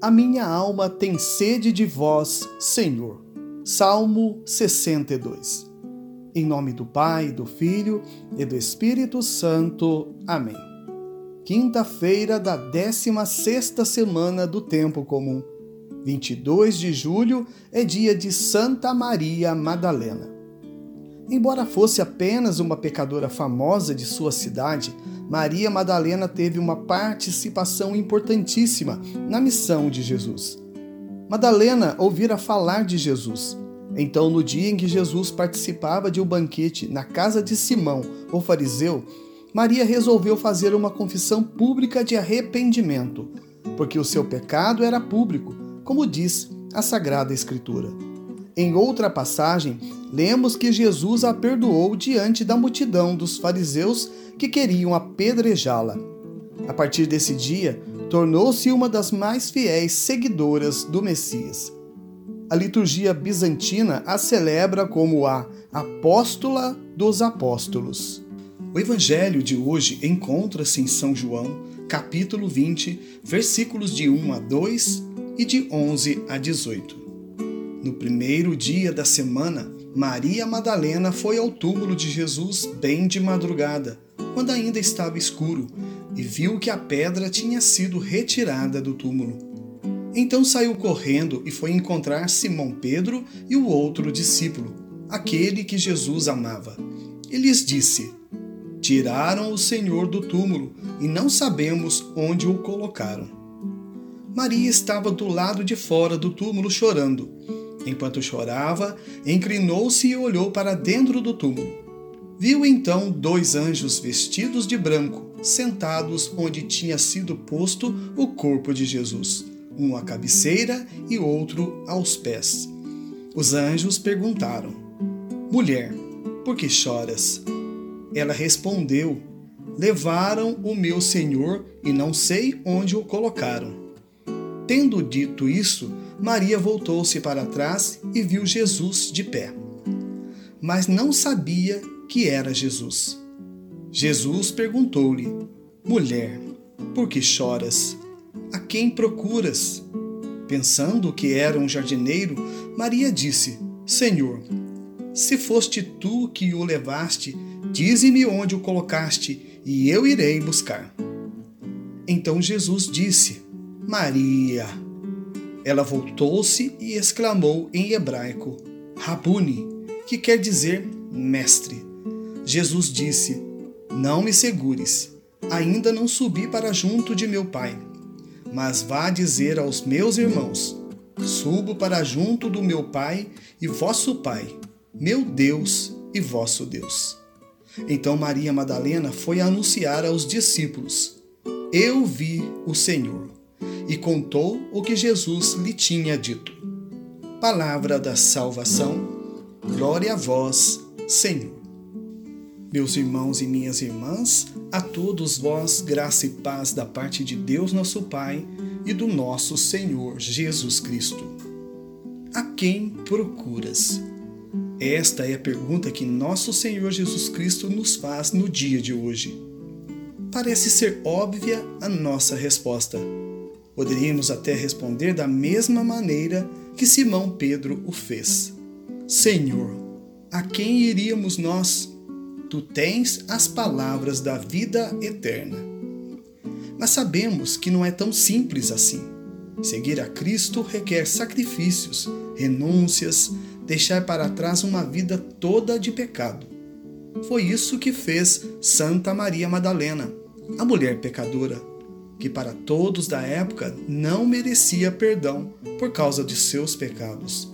A minha alma tem sede de vós, Senhor. Salmo 62. Em nome do Pai, do Filho e do Espírito Santo. Amém. Quinta-feira da 16 semana do Tempo Comum. 22 de julho é dia de Santa Maria Madalena. Embora fosse apenas uma pecadora famosa de sua cidade, Maria Madalena teve uma participação importantíssima na missão de Jesus. Madalena ouvira falar de Jesus. Então, no dia em que Jesus participava de um banquete na casa de Simão, o fariseu, Maria resolveu fazer uma confissão pública de arrependimento, porque o seu pecado era público, como diz a Sagrada Escritura. Em outra passagem, lemos que Jesus a perdoou diante da multidão dos fariseus que queriam apedrejá-la. A partir desse dia, tornou-se uma das mais fiéis seguidoras do Messias. A liturgia bizantina a celebra como a Apóstola dos Apóstolos. O evangelho de hoje encontra-se em São João, capítulo 20, versículos de 1 a 2 e de 11 a 18. No primeiro dia da semana, Maria Madalena foi ao túmulo de Jesus bem de madrugada, quando ainda estava escuro, e viu que a pedra tinha sido retirada do túmulo. Então saiu correndo e foi encontrar Simão Pedro e o outro discípulo, aquele que Jesus amava. E lhes disse: Tiraram o Senhor do túmulo e não sabemos onde o colocaram. Maria estava do lado de fora do túmulo chorando. Enquanto chorava, inclinou-se e olhou para dentro do túmulo. Viu então dois anjos vestidos de branco, sentados onde tinha sido posto o corpo de Jesus, um à cabeceira e outro aos pés. Os anjos perguntaram: Mulher, por que choras? Ela respondeu: Levaram o meu senhor e não sei onde o colocaram. Tendo dito isso, Maria voltou-se para trás e viu Jesus de pé. Mas não sabia que era Jesus. Jesus perguntou-lhe: Mulher, por que choras? A quem procuras? Pensando que era um jardineiro, Maria disse: Senhor, se foste tu que o levaste, dize-me onde o colocaste, e eu irei buscar. Então Jesus disse: Maria. Ela voltou-se e exclamou em hebraico: Rabuni, que quer dizer mestre. Jesus disse: Não me segures, ainda não subi para junto de meu Pai. Mas vá dizer aos meus irmãos: Subo para junto do meu Pai e vosso Pai, meu Deus e vosso Deus. Então Maria Madalena foi anunciar aos discípulos: Eu vi o Senhor e contou o que Jesus lhe tinha dito. Palavra da salvação, glória a vós, Senhor. Meus irmãos e minhas irmãs, a todos vós, graça e paz da parte de Deus, nosso Pai, e do nosso Senhor Jesus Cristo. A quem procuras? Esta é a pergunta que nosso Senhor Jesus Cristo nos faz no dia de hoje. Parece ser óbvia a nossa resposta Poderíamos até responder da mesma maneira que Simão Pedro o fez: Senhor, a quem iríamos nós? Tu tens as palavras da vida eterna. Mas sabemos que não é tão simples assim. Seguir a Cristo requer sacrifícios, renúncias, deixar para trás uma vida toda de pecado. Foi isso que fez Santa Maria Madalena, a mulher pecadora que para todos da época não merecia perdão por causa de seus pecados.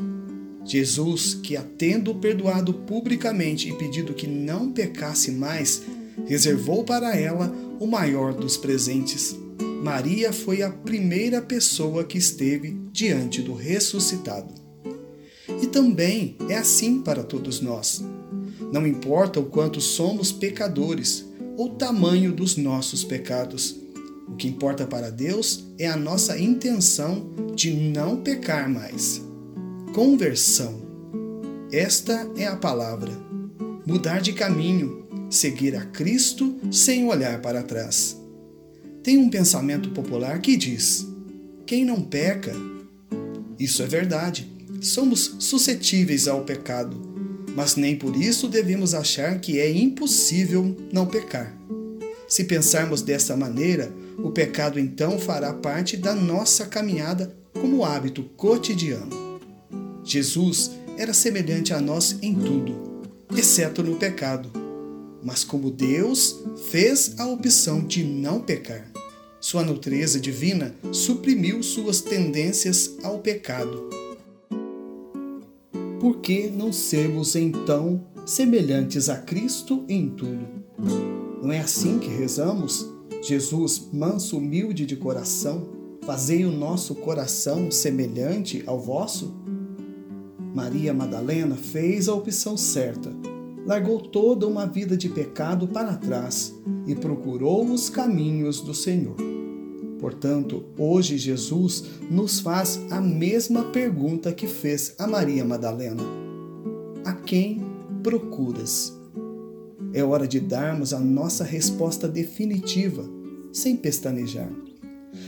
Jesus, que a tendo perdoado publicamente e pedido que não pecasse mais, reservou para ela o maior dos presentes. Maria foi a primeira pessoa que esteve diante do ressuscitado. E também é assim para todos nós. Não importa o quanto somos pecadores ou o tamanho dos nossos pecados, o que importa para Deus é a nossa intenção de não pecar mais. Conversão. Esta é a palavra. Mudar de caminho, seguir a Cristo sem olhar para trás. Tem um pensamento popular que diz: quem não peca? Isso é verdade. Somos suscetíveis ao pecado, mas nem por isso devemos achar que é impossível não pecar. Se pensarmos dessa maneira, o pecado então fará parte da nossa caminhada como hábito cotidiano. Jesus era semelhante a nós em tudo, exceto no pecado. Mas como Deus fez a opção de não pecar, sua natureza divina suprimiu suas tendências ao pecado. Por que não sermos então semelhantes a Cristo em tudo? Não é assim que rezamos? Jesus, manso, humilde de coração, fazei o nosso coração semelhante ao vosso? Maria Madalena fez a opção certa. Largou toda uma vida de pecado para trás e procurou os caminhos do Senhor. Portanto, hoje Jesus nos faz a mesma pergunta que fez a Maria Madalena: A quem procuras? É hora de darmos a nossa resposta definitiva, sem pestanejar.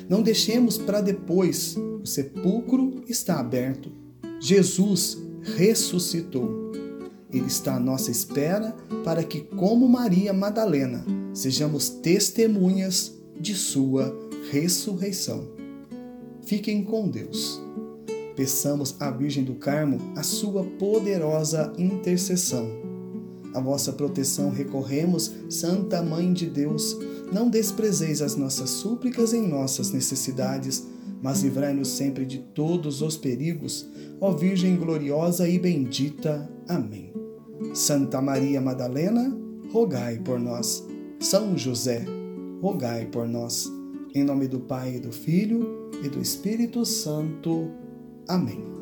Não deixemos para depois, o sepulcro está aberto. Jesus ressuscitou. Ele está à nossa espera para que, como Maria Madalena, sejamos testemunhas de sua ressurreição. Fiquem com Deus. Peçamos à Virgem do Carmo a sua poderosa intercessão a vossa proteção recorremos, Santa Mãe de Deus. Não desprezeis as nossas súplicas em nossas necessidades, mas livrai-nos sempre de todos os perigos, ó Virgem gloriosa e bendita. Amém. Santa Maria Madalena, rogai por nós. São José, rogai por nós. Em nome do Pai, e do Filho e do Espírito Santo. Amém.